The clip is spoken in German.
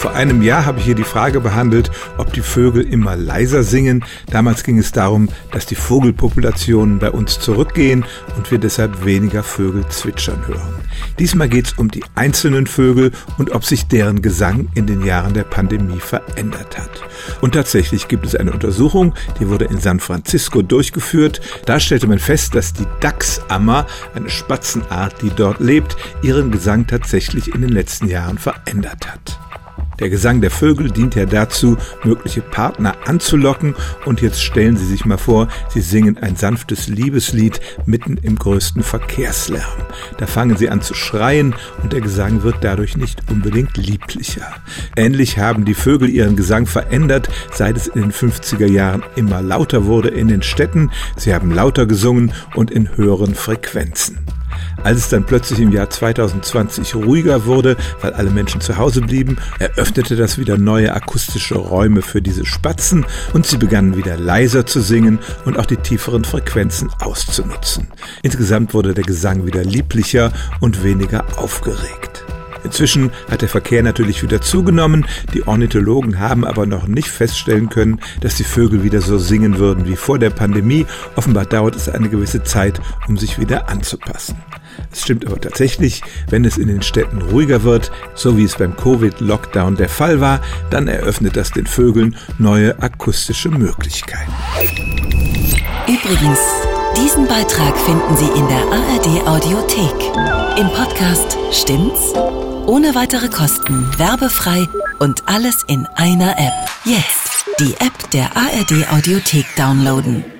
Vor einem Jahr habe ich hier die Frage behandelt, ob die Vögel immer leiser singen. Damals ging es darum, dass die Vogelpopulationen bei uns zurückgehen und wir deshalb weniger Vögel zwitschern hören. Diesmal geht es um die einzelnen Vögel und ob sich deren Gesang in den Jahren der Pandemie verändert hat. Und tatsächlich gibt es eine Untersuchung, die wurde in San Francisco durchgeführt. Da stellte man fest, dass die Dachsammer, eine Spatzenart, die dort lebt, ihren Gesang tatsächlich in den letzten Jahren verändert hat. Der Gesang der Vögel dient ja dazu, mögliche Partner anzulocken und jetzt stellen Sie sich mal vor, Sie singen ein sanftes Liebeslied mitten im größten Verkehrslärm. Da fangen Sie an zu schreien und der Gesang wird dadurch nicht unbedingt lieblicher. Ähnlich haben die Vögel ihren Gesang verändert, seit es in den 50er Jahren immer lauter wurde in den Städten. Sie haben lauter gesungen und in höheren Frequenzen. Als es dann plötzlich im Jahr 2020 ruhiger wurde, weil alle Menschen zu Hause blieben, eröffnete das wieder neue akustische Räume für diese Spatzen und sie begannen wieder leiser zu singen und auch die tieferen Frequenzen auszunutzen. Insgesamt wurde der Gesang wieder lieblicher und weniger aufgeregt. Inzwischen hat der Verkehr natürlich wieder zugenommen, die Ornithologen haben aber noch nicht feststellen können, dass die Vögel wieder so singen würden wie vor der Pandemie. Offenbar dauert es eine gewisse Zeit, um sich wieder anzupassen. Es stimmt aber tatsächlich, wenn es in den Städten ruhiger wird, so wie es beim Covid-Lockdown der Fall war, dann eröffnet das den Vögeln neue akustische Möglichkeiten. Übrigens, diesen Beitrag finden Sie in der ARD Audiothek. Im Podcast Stimmt's? Ohne weitere Kosten, werbefrei und alles in einer App. Jetzt die App der ARD Audiothek downloaden.